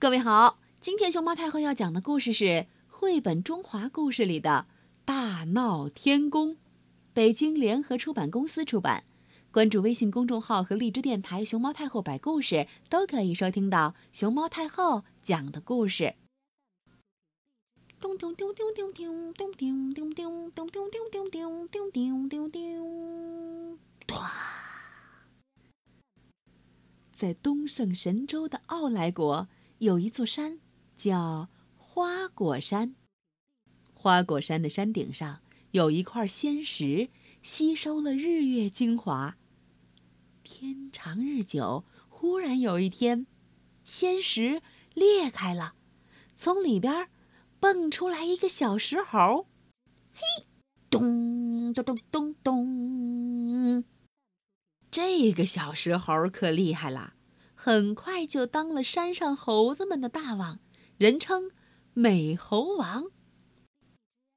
各位好，今天熊猫太后要讲的故事是绘本《中华故事》里的《大闹天宫》，北京联合出版公司出版。关注微信公众号和荔枝电台“熊猫太后摆故事”，都可以收听到熊猫太后讲的故事。咚咚咚咚咚咚咚咚咚咚咚咚咚咚咚咚咚咚咚，唰！在东胜神州的奥莱国。有一座山，叫花果山。花果山的山顶上有一块仙石，吸收了日月精华。天长日久，忽然有一天，仙石裂开了，从里边蹦出来一个小石猴。嘿，咚咚咚咚咚！这个小石猴可厉害了。很快就当了山上猴子们的大王，人称美猴王。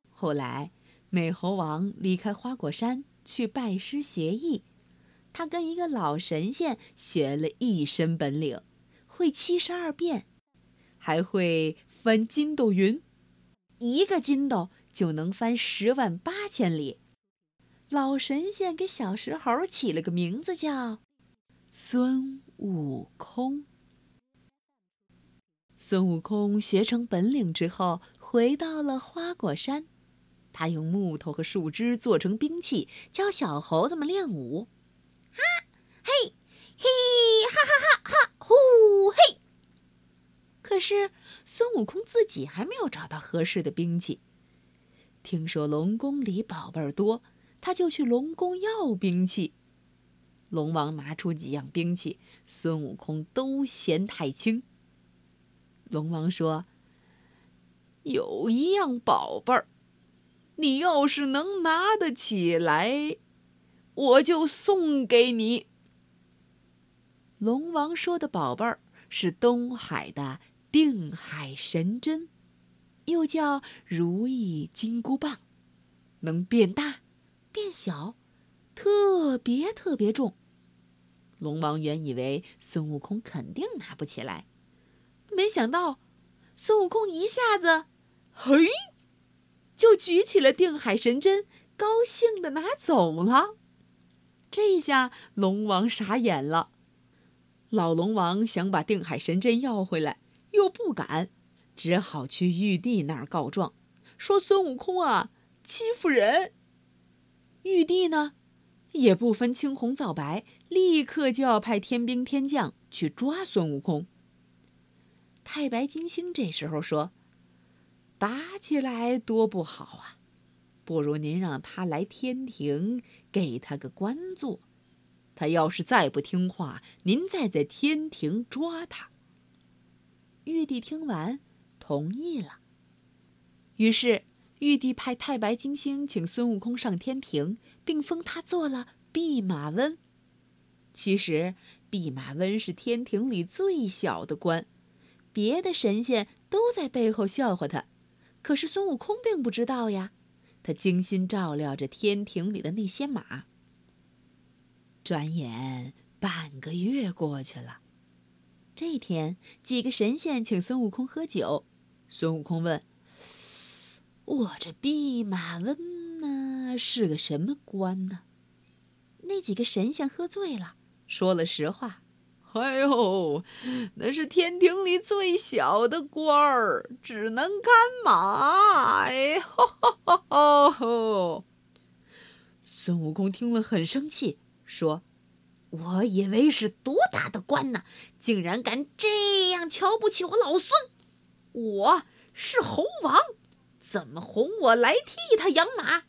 后来，美猴王离开花果山去拜师学艺，他跟一个老神仙学了一身本领，会七十二变，还会翻筋斗云，一个筋斗就能翻十万八千里。老神仙给小石猴起了个名字，叫孙。悟空，孙悟空学成本领之后，回到了花果山。他用木头和树枝做成兵器，教小猴子们练武。哈，嘿，嘿，哈哈哈哈，呼嘿！可是孙悟空自己还没有找到合适的兵器。听说龙宫里宝贝儿多，他就去龙宫要兵器。龙王拿出几样兵器，孙悟空都嫌太轻。龙王说：“有一样宝贝儿，你要是能拿得起来，我就送给你。”龙王说的宝贝儿是东海的定海神针，又叫如意金箍棒，能变大、变小，特别特别重。龙王原以为孙悟空肯定拿不起来，没想到孙悟空一下子，嘿，就举起了定海神针，高兴的拿走了。这下龙王傻眼了。老龙王想把定海神针要回来，又不敢，只好去玉帝那儿告状，说孙悟空啊欺负人。玉帝呢？也不分青红皂白，立刻就要派天兵天将去抓孙悟空。太白金星这时候说：“打起来多不好啊，不如您让他来天庭，给他个官做。他要是再不听话，您再在天庭抓他。”玉帝听完，同意了。于是。玉帝派太白金星请孙悟空上天庭，并封他做了弼马温。其实，弼马温是天庭里最小的官，别的神仙都在背后笑话他，可是孙悟空并不知道呀。他精心照料着天庭里的那些马。转眼半个月过去了，这天，几个神仙请孙悟空喝酒，孙悟空问。我这弼马温呢，是个什么官呢？那几个神仙喝醉了，说了实话。哎呦，那是天庭里最小的官儿，只能看马。哎吼！孙悟空听了很生气，说：“我以为是多大的官呢，竟然敢这样瞧不起我老孙！我是猴王。”怎么哄我来替他养马？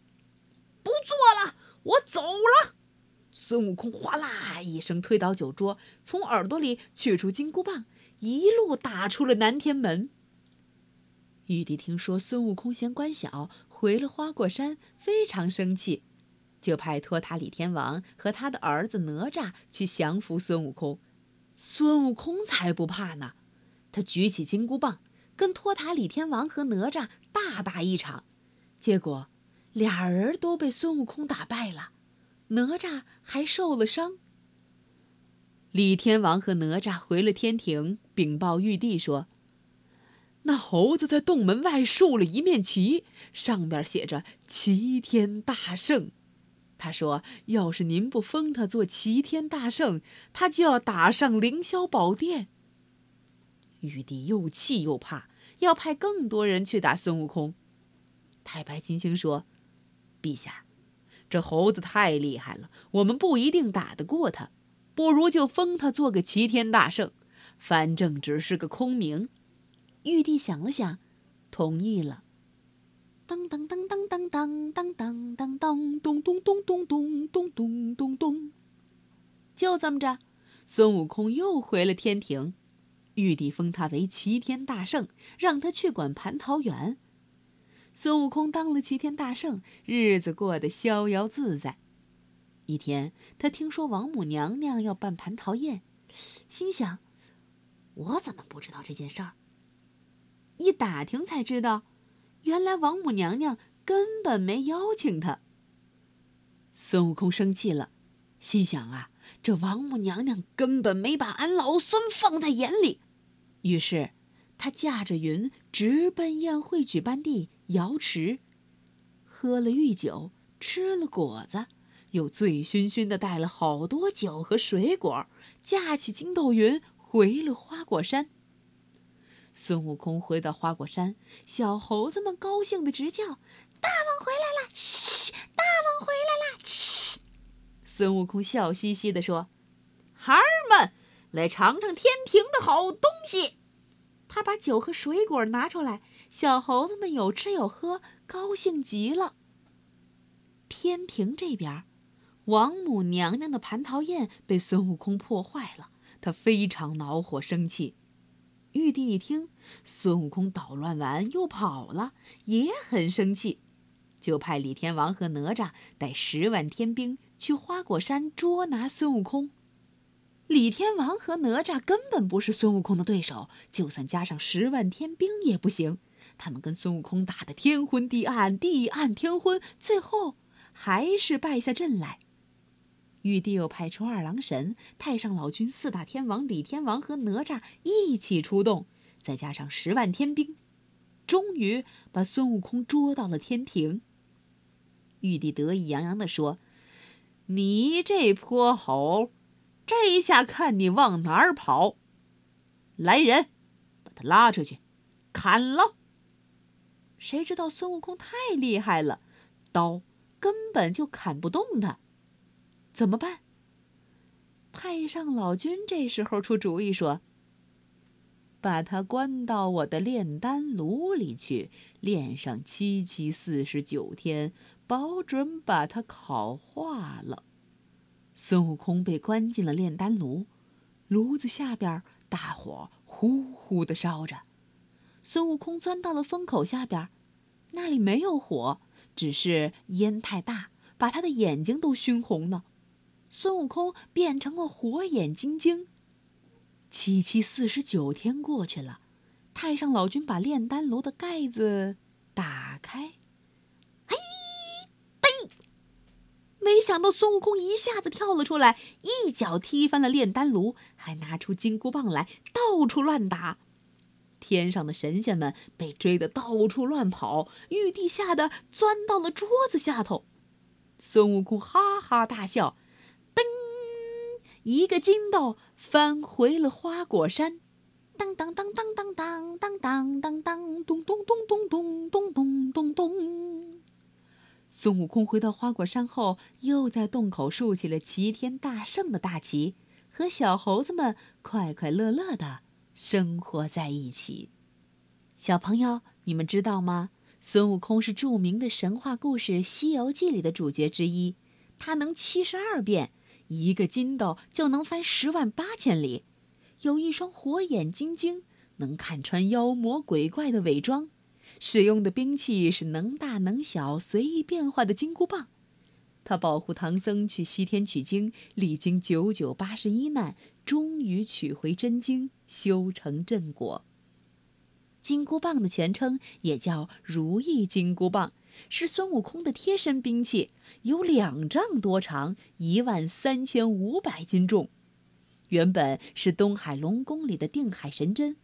不做了，我走了。孙悟空哗啦一声推倒酒桌，从耳朵里取出金箍棒，一路打出了南天门。玉帝听说孙悟空嫌官小，回了花果山，非常生气，就派托塔李天王和他的儿子哪吒去降服孙悟空。孙悟空才不怕呢，他举起金箍棒。跟托塔李天王和哪吒大打一场，结果俩人都被孙悟空打败了，哪吒还受了伤。李天王和哪吒回了天庭，禀报玉帝说：“那猴子在洞门外竖了一面旗，上面写着“齐天大圣”。他说：“要是您不封他做齐天大圣，他就要打上凌霄宝殿。”玉帝又气又怕，要派更多人去打孙悟空。太白金星说：“陛下，这猴子太厉害了，我们不一定打得过他，不如就封他做个齐天大圣，反正只是个空名。”玉帝想了想，同意了。当当当当当当当当当当咚咚咚咚咚咚咚咚咚，就这么着，孙悟空又回了天庭。玉帝封他为齐天大圣，让他去管蟠桃园。孙悟空当了齐天大圣，日子过得逍遥自在。一天，他听说王母娘娘要办蟠桃宴，心想：我怎么不知道这件事儿？一打听才知道，原来王母娘娘根本没邀请他。孙悟空生气了，心想啊，这王母娘娘根本没把俺老孙放在眼里。于是，他驾着云直奔宴会举办地瑶池，喝了御酒，吃了果子，又醉醺醺的带了好多酒和水果，驾起筋斗云回了花果山。孙悟空回到花果山，小猴子们高兴的直叫：“大王回来了！”嘘，大王回来了！嘘。孙悟空笑嘻嘻的说：“孩儿们，来尝尝天庭的好东西。”他把酒和水果拿出来，小猴子们有吃有喝，高兴极了。天庭这边，王母娘娘的蟠桃宴被孙悟空破坏了，他非常恼火生气。玉帝一听孙悟空捣乱完又跑了，也很生气，就派李天王和哪吒带十万天兵去花果山捉拿孙悟空。李天王和哪吒根本不是孙悟空的对手，就算加上十万天兵也不行。他们跟孙悟空打得天昏地暗，地暗天昏，最后还是败下阵来。玉帝又派出二郎神、太上老君、四大天王、李天王和哪吒一起出动，再加上十万天兵，终于把孙悟空捉到了天庭。玉帝得意洋洋地说：“你这泼猴，这一下看你往哪儿跑！来人，把他拉出去，砍了！”谁知道孙悟空太厉害了，刀根本就砍不动他。怎么办？太上老君这时候出主意说：“把他关到我的炼丹炉里去，炼上七七四十九天，保准把他烤化了。”孙悟空被关进了炼丹炉，炉子下边大火呼呼的烧着。孙悟空钻到了风口下边，那里没有火，只是烟太大，把他的眼睛都熏红了。孙悟空变成了火眼金睛。七七四十九天过去了，太上老君把炼丹炉的盖子打开，嘿，嘚！没想到孙悟空一下子跳了出来，一脚踢翻了炼丹炉，还拿出金箍棒来到处乱打。天上的神仙们被追得到处乱跑，玉帝吓得钻到了桌子下头。孙悟空哈哈大笑。噔一个筋斗翻回了花果山，当当当当当当当当当当，咚咚咚咚咚咚咚咚咚。孙悟空回到花果山后，又在洞口竖起了齐天大圣的大旗，和小猴子们快快乐乐的生活在一起。小朋友，你们知道吗？孙悟空是著名的神话故事《西游记》里的主角之一，他能七十二变。一个筋斗就能翻十万八千里，有一双火眼金睛，能看穿妖魔鬼怪的伪装。使用的兵器是能大能小、随意变化的金箍棒。他保护唐僧去西天取经，历经九九八十一难，终于取回真经，修成正果。金箍棒的全称也叫如意金箍棒。是孙悟空的贴身兵器，有两丈多长，一万三千五百斤重。原本是东海龙宫里的定海神针，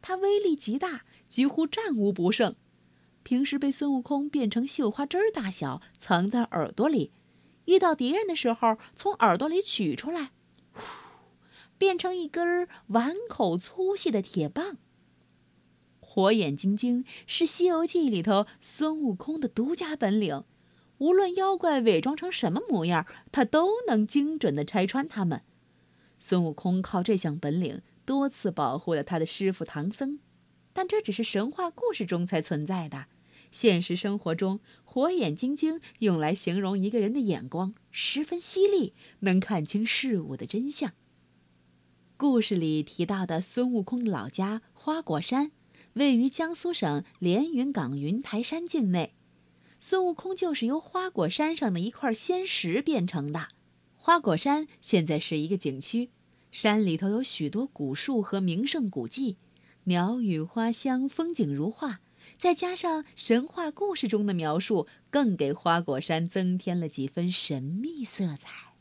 它威力极大，几乎战无不胜。平时被孙悟空变成绣花针儿大小，藏在耳朵里；遇到敌人的时候，从耳朵里取出来，变成一根碗口粗细的铁棒。火眼金睛是《西游记》里头孙悟空的独家本领，无论妖怪伪装成什么模样，他都能精准地拆穿他们。孙悟空靠这项本领多次保护了他的师傅唐僧，但这只是神话故事中才存在的。现实生活中，火眼金睛用来形容一个人的眼光十分犀利，能看清事物的真相。故事里提到的孙悟空的老家花果山，位于江苏省连云港云台山境内。孙悟空就是由花果山上的一块仙石变成的。花果山现在是一个景区，山里头有许多古树和名胜古迹，鸟语花香，风景如画。再加上神话故事中的描述，更给花果山增添了几分神秘色彩。